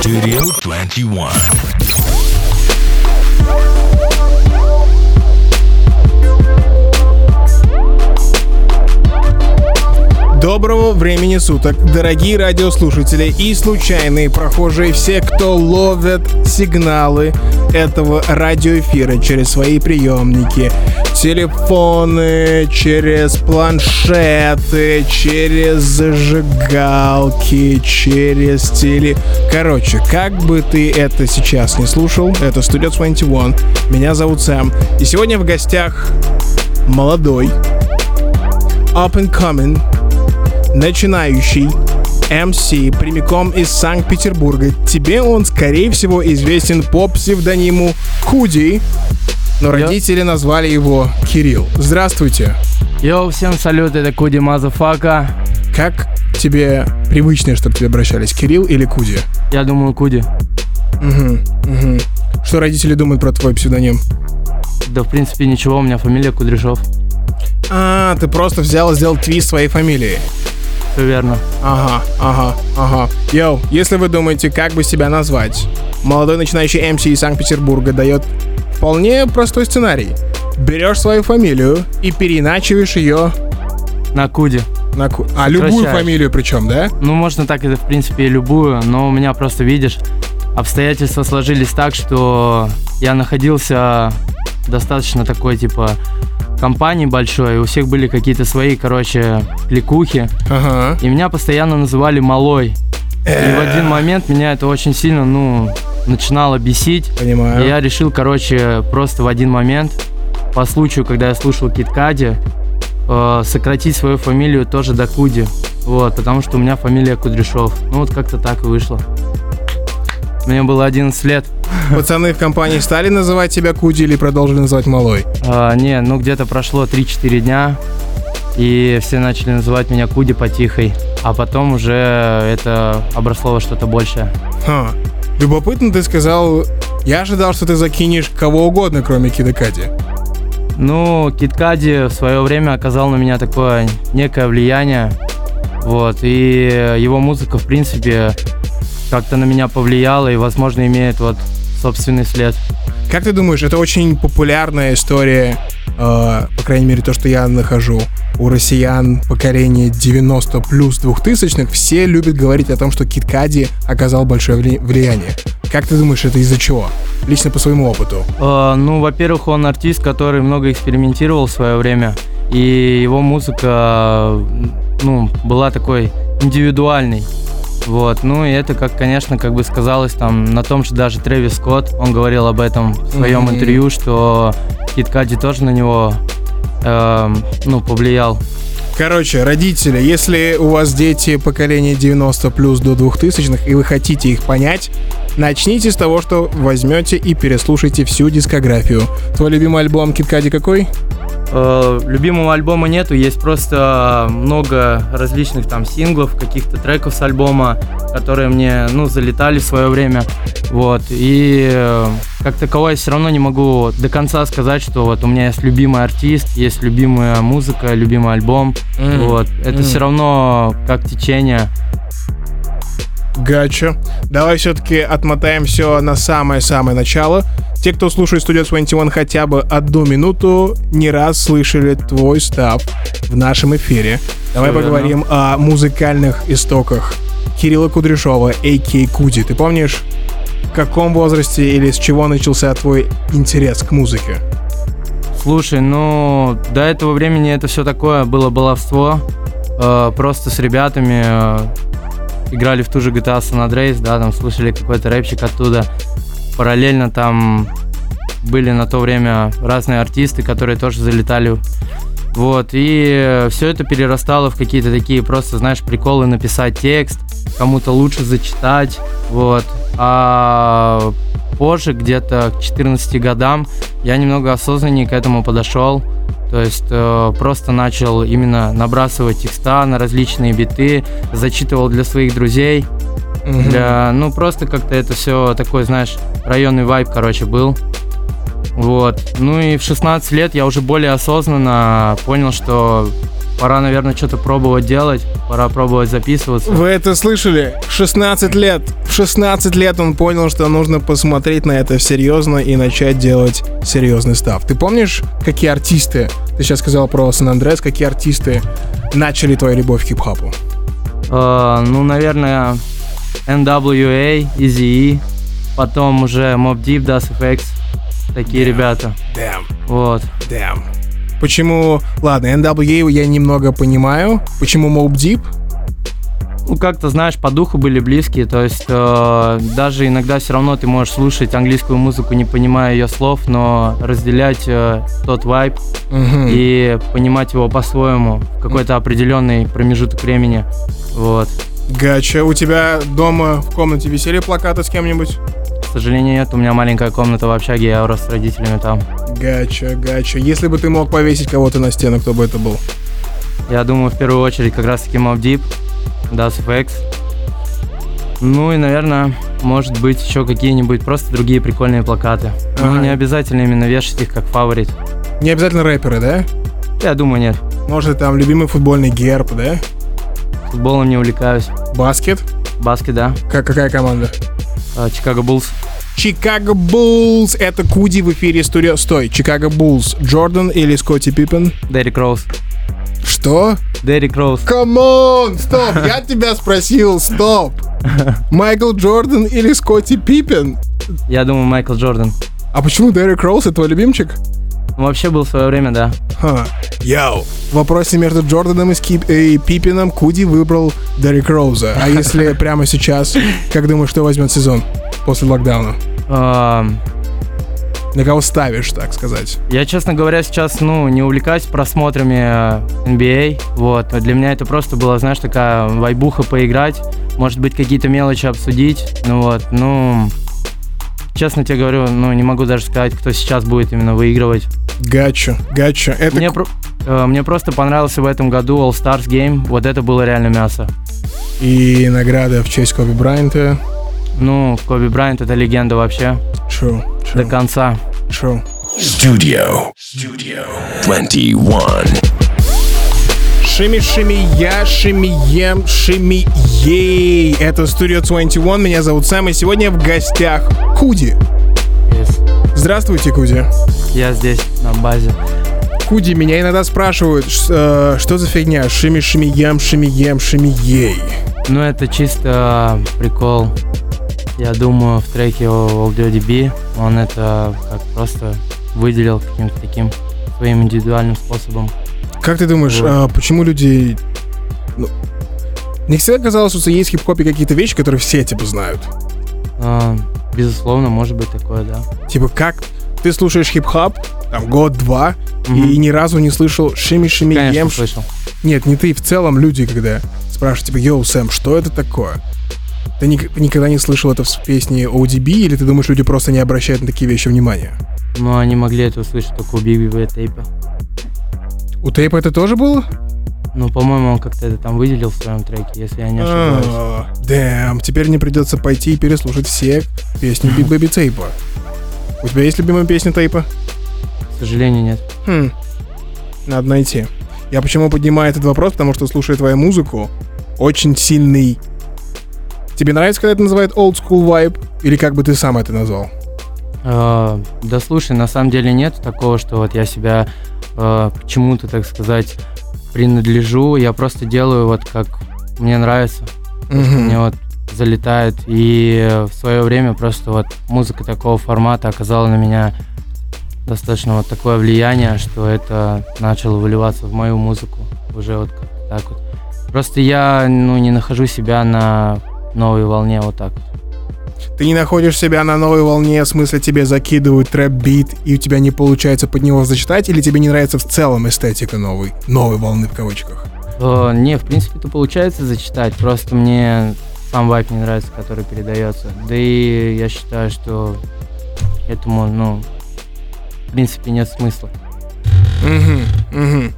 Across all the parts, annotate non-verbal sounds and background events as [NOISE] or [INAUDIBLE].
Studio 21. Доброго времени суток, дорогие радиослушатели и случайные прохожие, все, кто ловят сигналы этого радиоэфира через свои приемники, телефоны, через планшеты, через зажигалки, через теле... Короче, как бы ты это сейчас не слушал, это Studio 21, меня зовут Сэм, и сегодня в гостях молодой, up and coming, начинающий MC прямиком из Санкт-Петербурга. Тебе он, скорее всего, известен по псевдониму Куди, но родители назвали его Кирилл. Здравствуйте. Yo, всем салют, это Куди Motherfucker. Как тебе привычнее, чтобы тебе обращались, Кирилл или Куди? Я думаю, Куди. Угу, угу. Что родители думают про твой псевдоним? Да, в принципе, ничего, у меня фамилия Кудряшов. А, ты просто взял и сделал твист своей фамилии. Все верно. Ага, ага, ага. Йоу, если вы думаете, как бы себя назвать, молодой начинающий MC из Санкт-Петербурга дает вполне простой сценарий. Берешь свою фамилию и переиначиваешь ее На Куди. на... ку- А, любую фамилию причем, да? Ну, можно так, это, в принципе, и любую, но у меня просто, видишь, обстоятельства сложились так, что я находился достаточно такой, типа, компании большой, у всех были какие-то свои, короче, кликухи, Ага. и меня постоянно называли «малой». И в один момент меня это очень сильно, ну, начинало бесить. Понимаю. И я решил, короче, просто в один момент, по случаю, когда я слушал Кит Кади, э, сократить свою фамилию тоже до Куди. Вот, потому что у меня фамилия Кудряшов. Ну вот как-то так и вышло. Мне было 11 лет. Пацаны в компании стали называть тебя Куди или продолжили называть Малой? А, не, ну где-то прошло 3-4 дня, и все начали называть меня Куди потихой. А потом уже это обросло во что-то большее. Ха. Любопытно ты сказал, я ожидал, что ты закинешь кого угодно, кроме Кида Кади. Ну, Кит Кади в свое время оказал на меня такое некое влияние. Вот, и его музыка, в принципе, как-то на меня повлияла и, возможно, имеет вот собственный след. Как ты думаешь, это очень популярная история, э, по крайней мере, то, что я нахожу, у россиян поколения 90 плюс 2000-х, все любят говорить о том, что Кит Кади оказал большое вли- влияние. Как ты думаешь, это из-за чего? Лично по своему опыту. Э, ну, во-первых, он артист, который много экспериментировал в свое время, и его музыка, ну, была такой индивидуальной. Вот, ну и это, как, конечно, как бы сказалось там на том, что даже Трэвис Скотт, он говорил об этом в своем Мгм. интервью, что Кит Кади тоже на него, эм, ну, повлиял. Короче, родители, если у вас дети поколения 90 плюс до 2000-х, и вы хотите их понять, начните с того, что возьмете и переслушайте всю дискографию. Твой любимый альбом Кит Кади какой? Э, любимого альбома нету, есть просто много различных там синглов, каких-то треков с альбома, которые мне, ну, залетали в свое время, вот, и э, как таковое все равно не могу до конца сказать, что вот у меня есть любимый артист, есть любимая музыка, любимый альбом, Мгм. вот, это Мгм. все равно как течение, Гача. Давай все-таки отмотаем все на самое-самое начало. Те, кто слушает Studio 21 хотя бы одну минуту, не раз слышали твой став в нашем эфире. Давай верно. поговорим о музыкальных истоках Кирилла Кудряшова, а.к. Куди. Ты помнишь, в каком возрасте или с чего начался твой интерес к музыке? Слушай, ну, до этого времени это все такое было баловство. Э, просто с ребятами э, играли в ту же GTA San Andreas, да, там слышали какой-то рэпчик оттуда. Параллельно там были на то время разные артисты, которые тоже залетали. Вот, и все это перерастало в какие-то такие просто, знаешь, приколы написать текст, кому-то лучше зачитать, вот. А позже, где-то к 14 годам, я немного осознаннее к этому подошел. То есть э, просто начал именно набрасывать текста на различные биты, зачитывал для своих друзей. Для, ну, просто как-то это все такой, знаешь, районный вайб, короче, был. Вот. Ну и в 16 лет я уже более осознанно понял, что пора, наверное, что-то пробовать делать, пора пробовать записываться. Вы это слышали? 16 лет. В 16 лет он понял, что нужно посмотреть на это серьезно и начать делать серьезный став. Ты помнишь, какие артисты, ты сейчас сказал про Сан-Андрес, какие артисты начали твою любовь к хип-хопу? Э, ну, наверное, NWA, Eazy-E, потом уже Mob Deep, Das FX, такие Damn. ребята. Damn, Вот. damn. Почему, ладно, NWA я немного понимаю. Почему Mob Deep? Ну, как-то, знаешь, по духу были близкие, то есть э, даже иногда все равно ты можешь слушать английскую музыку, не понимая ее слов, но разделять э, тот вайб Мгм. и понимать его по-своему в какой-то определенный промежуток времени. Вот. Гача, у тебя дома в комнате висели плакаты с кем-нибудь? К сожалению, нет, у меня маленькая комната в общаге, я рос с родителями там. Гача, гача. Если бы ты мог повесить кого-то на стену, кто бы это был? Я думаю, в первую очередь как раз-таки Mob Deep, Das FX. Ну и, наверное, может быть, еще какие-нибудь просто другие прикольные плакаты. Ну, Ага. не обязательно именно вешать их как фаворит. Не обязательно рэперы, да? Я думаю, нет. Может, там любимый футбольный герб, да? Футболом не увлекаюсь. Баскет? Баскет, да. Как, какая команда? А, Чикаго Буллс. Чикаго Буллс. Это Куди в эфире студио. Стой, Чикаго Буллс. Джордан или Скотти Пиппен? Дерек Роуз. Что? Дерек Роуз. Come on, стоп, я тебя спросил, стоп. Майкл Джордан или Скотти Пиппен? Я думаю, Майкл Джордан. А почему Дерек Роуз, это твой любимчик? Он вообще был в свое время, да. Ха. Йоу. В вопросе между Джорданом и, Скип- и Пиппином Куди выбрал Дерек Роуза. А если [LAUGHS] прямо сейчас, как думаешь, кто возьмет сезон после локдауна? На кого ставишь, так сказать? Я, честно говоря, сейчас, ну, не увлекаюсь просмотрами э, NBA, вот. Для меня это просто была, знаешь, такая вайбуха поиграть, может быть, какие-то мелочи обсудить, ну вот, ну... Честно тебе говорю, ну, не могу даже сказать, кто сейчас будет именно выигрывать. Гача, гача. Это Мне, про- э, мне просто понравился в этом году All Stars Game, вот это было реально мясо. и награда в честь Коби Брайанта. Ну, Коби Брайант это легенда вообще, True, до true, конца. true. Studio. Studio 21. Шими, шими, я, шими, ем, шими, ей. Это Studio 21, меня зовут Сэм, и сегодня в гостях Куди. Yes. Здравствуйте, Куди. Я здесь, на базе. Куди, меня иногда спрашивают, э, что за фигня? Шими, шими, ем, шими, ем, шими, ей. Ну, это чисто прикол. Я думаю, в треке OldDB он это как просто выделил каким-то таким своим индивидуальным способом. Как ты думаешь, Вот. а, почему люди... Ну, мне всегда казалось, что есть в хип-хопе какие-то вещи, которые все, типа, знают. А, безусловно, может быть такое, да. Типа, как ты слушаешь хип-хоп, там, год-два, Мгм. и ни разу не слышал шими, шими, Конечно, ем, слышал. Нет, не ты, в целом люди, когда спрашивают, типа, йоу, Сэм, что это такое? Ты ник- никогда не слышал это в песне ODB, или ты думаешь, люди просто не обращают на такие вещи внимания? Но они могли это услышать только у Big Baby Tape а. У Tape а это тоже было? Ну, по-моему, он как-то это там выделил в своем треке, если я не ошибаюсь. А, damn, теперь мне придется пойти и переслушать все песни Big Baby Tape а. У тебя есть любимая песня Tape а? К сожалению, нет. Хм, надо найти. Я почему поднимаю этот вопрос, потому что, слушая твою музыку, очень сильный... Тебе нравится, когда это называют old school vibe? Или как бы ты сам это назвал? А, да слушай, на самом деле нет такого, что вот я себя э, к чему-то, так сказать, принадлежу. Я просто делаю вот как мне нравится. Мгм. мне вот залетает. И в свое время просто вот музыка такого формата оказала на меня достаточно вот такое влияние, что это начало выливаться в мою музыку уже вот так вот. Просто я ну, не нахожу себя на новой волне вот так. вот. Ты не находишь себя на новой волне, в смысле тебе закидывают трэп-бит, и у тебя не получается под него зачитать, или тебе не нравится в целом эстетика новой, новой волны в кавычках? Э, не, в принципе, это получается зачитать, просто мне сам вайп не нравится, который передается. Да и я считаю, что этому, ну, в принципе, нет смысла. Угу, угу.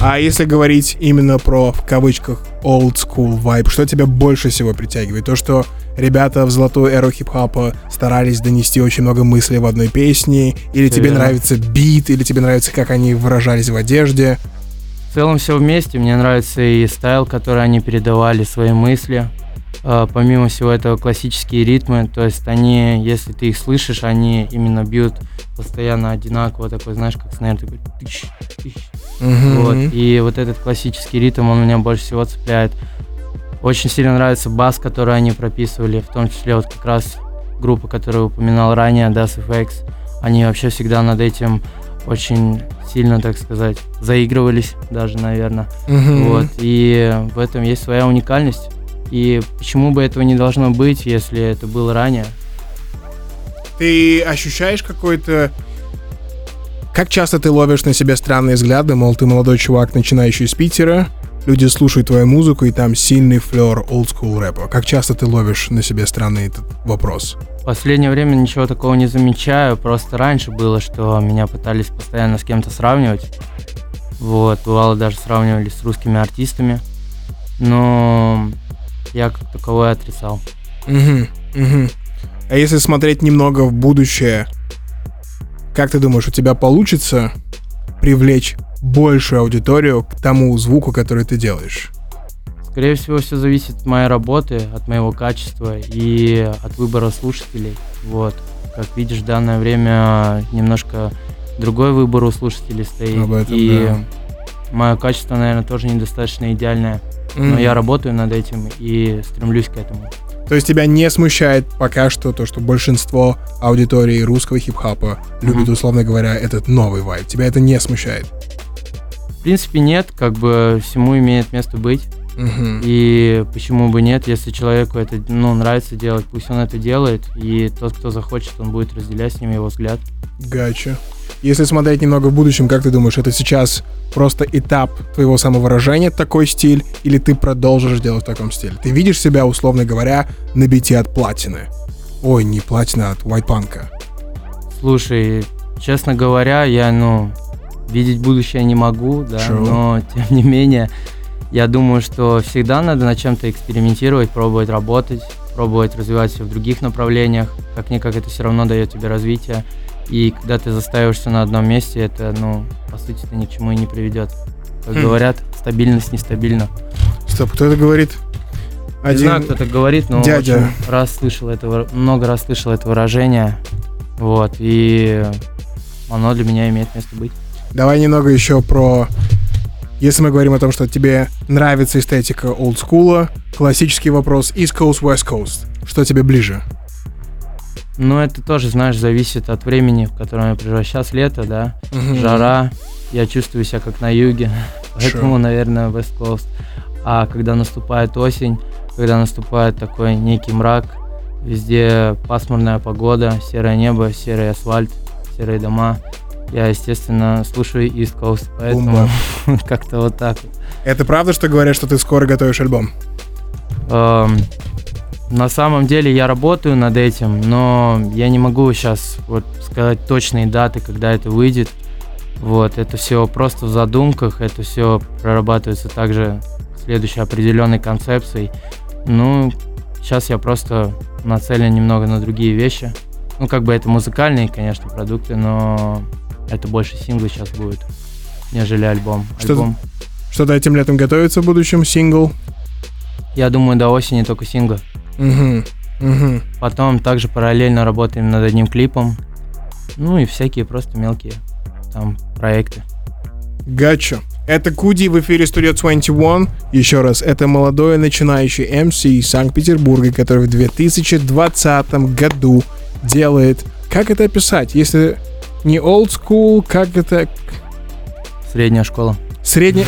А если говорить именно про, в кавычках, old school vibe, что тебя больше всего притягивает? То, что ребята в золотую эру хип-хопа старались донести очень много мыслей в одной песне, или тебе Верно. нравится бит, или тебе нравится, как они выражались в одежде? В целом все вместе. Мне нравится и стайл, который они передавали, свои мысли. А, помимо всего этого классические ритмы, то есть они, если ты их слышишь, они именно бьют постоянно одинаково, такой, знаешь, как снэр, такой тыщ, тыщ. Мгм. Вот. И вот этот классический ритм, он меня больше всего цепляет. Очень сильно нравится бас, который они прописывали, в том числе вот как раз группа, которую упоминал ранее, Das FX. Они вообще всегда над этим очень сильно, так сказать, заигрывались даже, наверное. Мгм. Вот. И в этом есть своя уникальность. И почему бы этого не должно быть, если это было ранее? Ты ощущаешь какой-то... Как часто ты ловишь на себе странные взгляды, мол, ты молодой чувак, начинающий с Питера, люди слушают твою музыку, и там сильный флер олдскул рэпа. Как часто ты ловишь на себе странный этот вопрос? В последнее время ничего такого не замечаю, просто раньше было, что меня пытались постоянно с кем-то сравнивать. Вот, бывало даже сравнивали с русскими артистами. Но я как таковое отрицал. Мгм, мгм. А если смотреть немного в будущее, как ты думаешь, у тебя получится привлечь большую аудиторию к тому звуку, который ты делаешь? Скорее всего, все зависит от моей работы, от моего качества и от выбора слушателей. Вот. Как видишь, в данное время немножко другой выбор у слушателей стоит. Об этом, и да. мое качество, наверное, тоже недостаточно идеальное. Но Мгм. я работаю над этим и стремлюсь к этому. То есть тебя не смущает пока что то, что большинство аудитории русского хип-хопа любит, условно говоря, этот новый вайб. Тебя это не смущает? В принципе, нет, как бы всему имеет место быть. Мгм. И почему бы нет, если человеку это ну, нравится делать, пусть он это делает, и тот, кто захочет, он будет разделять с ним его взгляд. Гача. Если смотреть немного в будущем, как ты думаешь, это сейчас просто этап твоего самовыражения, такой стиль, или ты продолжишь делать в таком стиле? Ты видишь себя, условно говоря, на бите от платины? Ой, не платина, а от вайтпанка. Слушай, честно говоря, я, ну, видеть будущее не могу, да, True. но [LAUGHS] тем не менее, я думаю, что всегда надо над чем-то экспериментировать, пробовать работать, пробовать развиваться в других направлениях. Как-никак это все равно дает тебе развитие. И когда ты застаиваешься на одном месте, это, ну, по сути, это ни к чему и не приведет. Как Хм. говорят, стабильность нестабильна. Стоп, кто это говорит? Не знаю, кто так говорит, но дядя. очень раз слышал это, много раз слышал это выражение. Вот, и оно для меня имеет место быть. Давай немного еще про... Если мы говорим о том, что тебе нравится эстетика олдскула, классический вопрос East Coast, West Coast. Что тебе ближе? Ну, это тоже, знаешь, зависит от времени, в котором я проживаю. Сейчас лето, да, Мгм. жара, я чувствую себя как на юге, [LAUGHS] поэтому, Sure. наверное, West Coast. А когда наступает осень, когда наступает такой некий мрак, везде пасмурная погода, серое небо, серый асфальт, серые дома, я, естественно, слушаю East Coast, поэтому [LAUGHS] как-то вот так. Это правда, что говорят, что ты скоро готовишь альбом? Эм, на самом деле я работаю над этим, но я не могу сейчас вот сказать точные даты, когда это выйдет. Вот, это все просто в задумках, это все прорабатывается также следующей определенной концепцией. Ну, сейчас я просто нацелен немного на другие вещи. Ну, как бы это музыкальные, конечно, продукты, но это больше синглы сейчас будет, нежели альбом. Что альбом, Что-то этим летом готовится в будущем? Сингл? я думаю, до осени только синглы. Угу. Угу. Потом также параллельно работаем над одним клипом. Ну и всякие просто мелкие там проекты. Гачо. Это Куди в эфире Studio 21. Еще раз, это молодой начинающий MC из Санкт-Петербурга, который в 2020 году делает... Как это описать? Если не old school, как это... Средняя школа. Средний...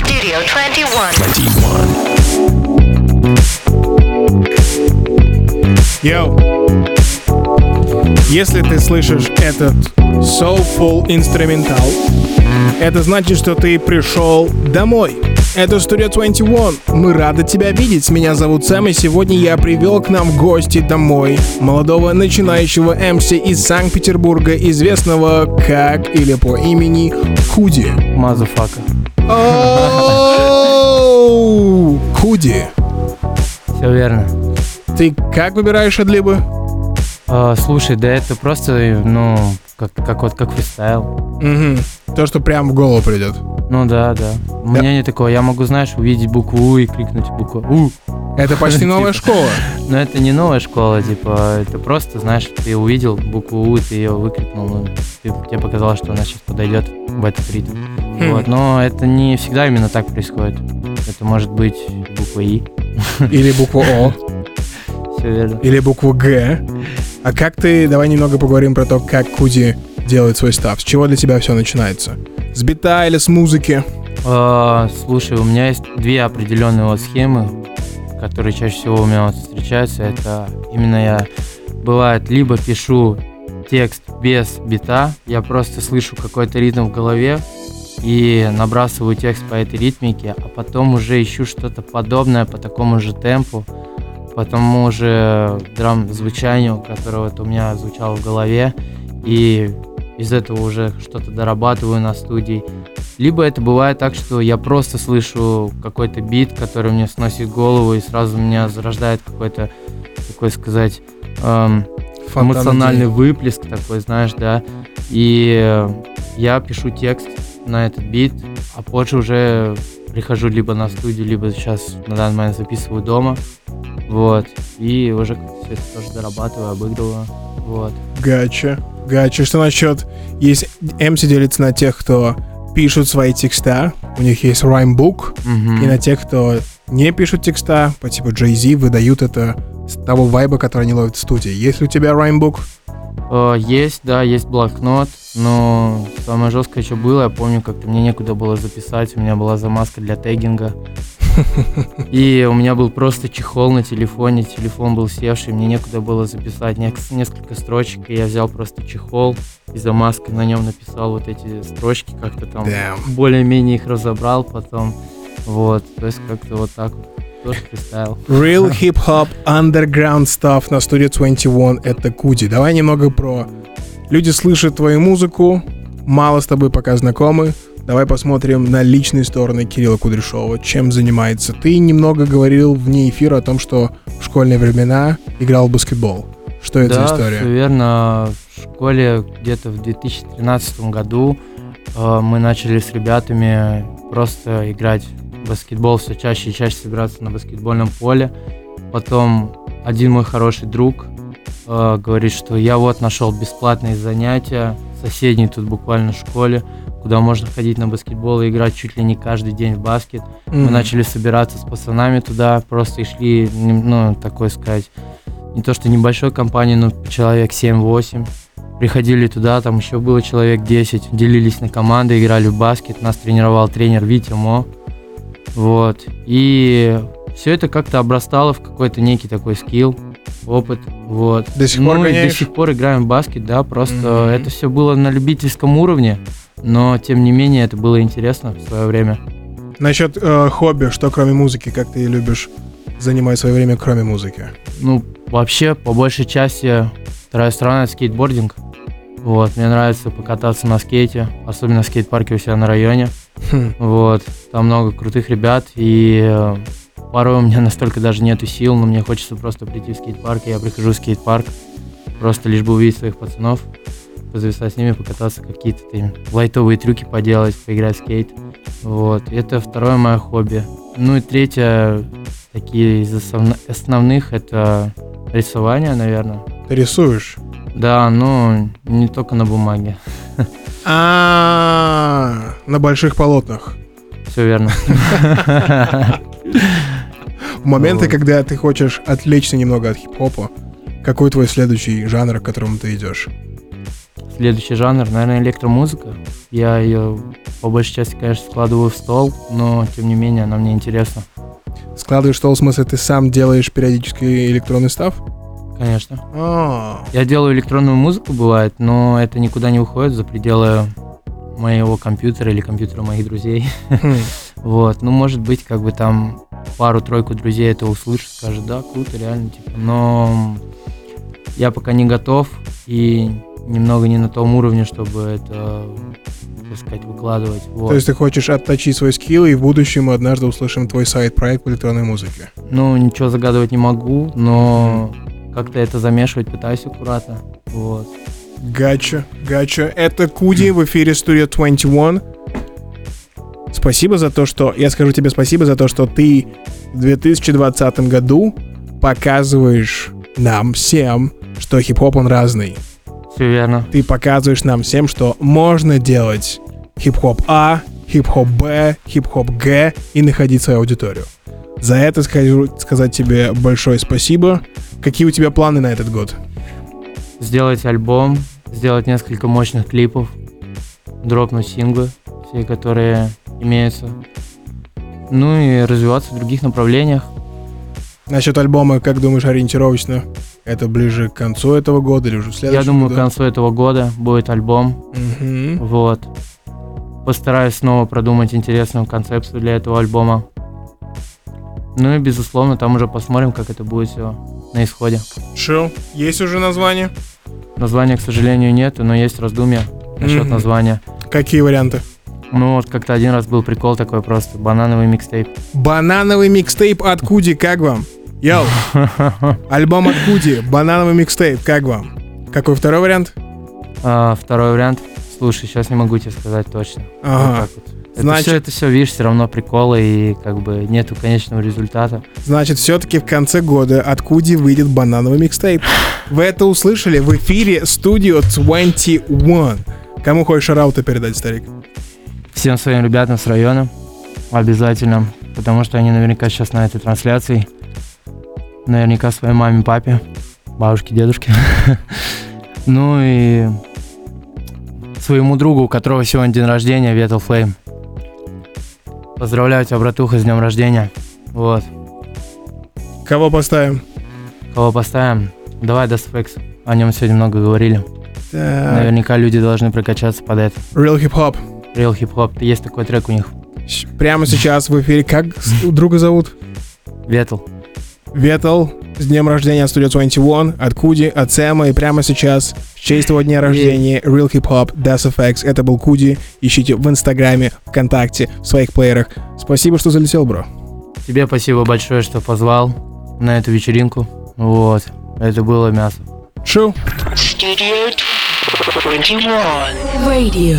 Studio 21. 21. Yo. Если ты слышишь этот soulful инструментал, это значит, что ты пришел домой. Это Studio 21. Мы рады тебя видеть. Меня зовут Сэм, и сегодня я привел к нам в гости домой молодого начинающего MC из Санкт-Петербурга, известного как или по имени Куди. Motherfucka. Худи. Ты как выбираешь адлибы? А, слушай, да это просто, ну, как, как вот как фристайл. Мгм. То, что прям в голову придет. Ну да, да. У меня не такое. Я могу, знаешь, увидеть букву У и крикнуть букву У. Это почти [LAUGHS] новая Типа. школа. Но это не новая школа, типа, это просто, знаешь, ты увидел букву У, ты ее выкрикнул, ну, ты- тебе показалось, что она сейчас подойдет в этот ритм. Хм. Вот, но это не всегда именно так происходит. Это может быть буква И. Или буква О. [LAUGHS] Все верно. Или букву Г. А как ты... Давай немного поговорим про то, как Куди делает свой став. С чего для тебя все начинается? С бита или с музыки? А, слушай, у меня есть две определенные вот схемы, которые чаще всего у меня вот встречаются. Это именно я бывает либо пишу текст без бита, я просто слышу какой-то ритм в голове и набрасываю текст по этой ритмике, а потом уже ищу что-то подобное по такому же темпу, по тому же драм-звучанию, которое вот у меня звучало в голове, и из этого уже что-то дорабатываю на студии. Либо это бывает так, что я просто слышу какой-то бит, который мне сносит голову, и сразу у меня зарождает какой-то, такой сказать, эм, Фонтан эмоциональный выплеск такой, знаешь, да. И э, я пишу текст на этот бит, а позже уже прихожу либо на студию, либо сейчас на данный момент записываю дома. Вот. И уже все это тоже дорабатываю, обыгрываю. Вот. Гача. Гача. Что насчет... Есть... MC делится на тех, кто пишут свои текста, у них есть раймбук, Мгм. и на тех, кто не пишут текста, по типу Jay-Z, выдают это с того вайба, который они ловят в студии. Есть ли у тебя раймбук? Э, Есть, да, есть блокнот, но самое жесткое, что было, я помню, как-то мне некуда было записать, у меня была замазка для тегинга. [LAUGHS] И у меня был просто чехол на телефоне, телефон был севший, мне некуда было записать несколько строчек, и я взял просто чехол и замазкой на нем написал вот эти строчки, как-то там более-менее их разобрал потом. Вот, то есть как-то вот так вот тоже. Real hip-hop underground stuff на студии 21 — это Куди. Давай немного про... Люди слышат твою музыку, мало с тобой пока знакомы. Давай посмотрим на личные стороны Кирилла Кудряшова. Чем занимается? Ты немного говорил вне эфира о том, что в школьные времена играл в баскетбол. Что это да, за история? все верно. В школе где-то в 2013 году э, мы начали с ребятами просто играть в баскетбол, все чаще и чаще собираться на баскетбольном поле. Потом один мой хороший друг э, говорит, что я вот нашел бесплатные занятия в соседней тут буквально школе, куда можно ходить на баскетбол и играть чуть ли не каждый день в баскет. Мы Мгм. начали собираться с пацанами туда, просто и шли, ну, такой сказать, не то что небольшой компании, но человек 7-8. Приходили туда, там еще было человек 10, делились на команды, играли в баскет, нас тренировал тренер Витя Мо. Вот. И все это как-то обрастало в какой-то некий такой скилл, опыт. Вот. До сих пор ну, до гоняешь? сих пор играем в баскет, да, просто Мгм. это все было на любительском уровне, но тем не менее это было интересно в свое время. Насчет э, хобби, что кроме музыки, как ты любишь занимать свое время, кроме музыки? Ну, вообще, по большей части, вторая сторона — это скейтбординг. Вот, мне нравится покататься на скейте, особенно в скейт-парке у себя на районе. Хм. Вот, там много крутых ребят, и э, порой у меня настолько даже нету сил, но мне хочется просто прийти в скейт-парк, и я прихожу в скейт-парк, просто лишь бы увидеть своих пацанов, позависать с ними, покататься, какие-то лайтовые трюки поделать, поиграть в скейт. Вот, это второе мое хобби. Ну и третье, такие из основ- основных, это рисование, наверное. Ты рисуешь? Да, но не только на бумаге. [LAUGHS] А, на больших полотнах. Все верно. В [LAUGHS] моменты, когда ты хочешь отвлечься немного от хип-хопа, какой твой следующий жанр, к которому ты идешь? Следующий жанр, наверное, электромузыка. Я ее по большей части, конечно, складываю в стол, но тем не менее она мне интересна. Складываешь стол, в смысле, ты сам делаешь периодически электронный став? Конечно. А, Я делаю электронную музыку, бывает, но это никуда не уходит за пределы моего компьютера или компьютера моих друзей. хм. [LAUGHS] Вот, ну, может быть, как бы там пару-тройку друзей это услышат, скажут, да, круто, реально, типа, но я пока не готов и немного не на том уровне, чтобы это, так сказать, выкладывать. Вот. То есть ты хочешь отточить свой скилл, и в будущем мы однажды услышим твой сайт-проект по электронной музыке. Ну, ничего загадывать не могу, но как-то это замешивать пытаюсь аккуратно. Вот. Гача, гача. Это Куди в эфире Studio 21. Спасибо за то, что... Я скажу тебе спасибо за то, что ты в 2020 году показываешь нам всем, что хип-хоп он разный. Все верно. Ты показываешь нам всем, что можно делать хип-хоп А, хип-хоп Б, хип-хоп Г и находить свою аудиторию. За это скажу сказать тебе большое спасибо. Какие у тебя планы на этот год? Сделать альбом, сделать несколько мощных клипов, дропнуть синглы, все, которые имеются. Ну и развиваться в других направлениях. Насчет альбома, как думаешь, ориентировочно? Это ближе к концу этого года или уже в следующем Я думаю, к году? концу этого года будет альбом. Мгм. Вот. Постараюсь снова продумать интересную концепцию для этого альбома. Ну и, безусловно, там уже посмотрим, как это будет все на исходе. Шо? Есть уже название? Названия, к сожалению, нет, но есть раздумья насчет Мгм. названия. Какие варианты? Ну вот как-то один раз был прикол такой просто, банановый микстейп. Банановый микстейп от Куди, как вам? Yo! [LAUGHS] Альбом от Куди, банановый микстейп, как вам? Какой второй вариант? А, второй вариант. Слушай, сейчас не могу тебе сказать точно. Ага. Вот. Это Значит- все, это все, видишь, все равно приколы и как бы нету конечного результата. Значит, все-таки в конце года от Куди выйдет банановый микстейп. Вы это услышали в эфире Studio 21. Кому хочешь шарауты передать, старик? Всем своим ребятам с района обязательно, потому что они наверняка сейчас на этой трансляции. Наверняка своей маме, папе, бабушке, дедушке. [LAUGHS] Ну и своему другу, у которого сегодня день рождения, Ветл Флейм. Поздравляю тебя, братуха, с днем рождения. Вот. Кого поставим? Кого поставим? Давай Дасфекс. О нем сегодня много говорили. Так, Наверняка люди должны прокачаться под это. Real Hip Hop. Real Hip Hop. Есть такой трек у них. Прямо сейчас в эфире. Как друга зовут? Ветл. Ветл. С днем рождения Studio 21 от Куди, от Сэма. И прямо сейчас, в честь его дня рождения, Real Hip Hop, Das FX. Это был Куди. Ищите в Инстаграме, ВКонтакте, в своих плеерах. Спасибо, что залетел, бро. Тебе спасибо большое, что позвал на эту вечеринку. Вот. Это было мясо. Шоу. Studio 21. Radio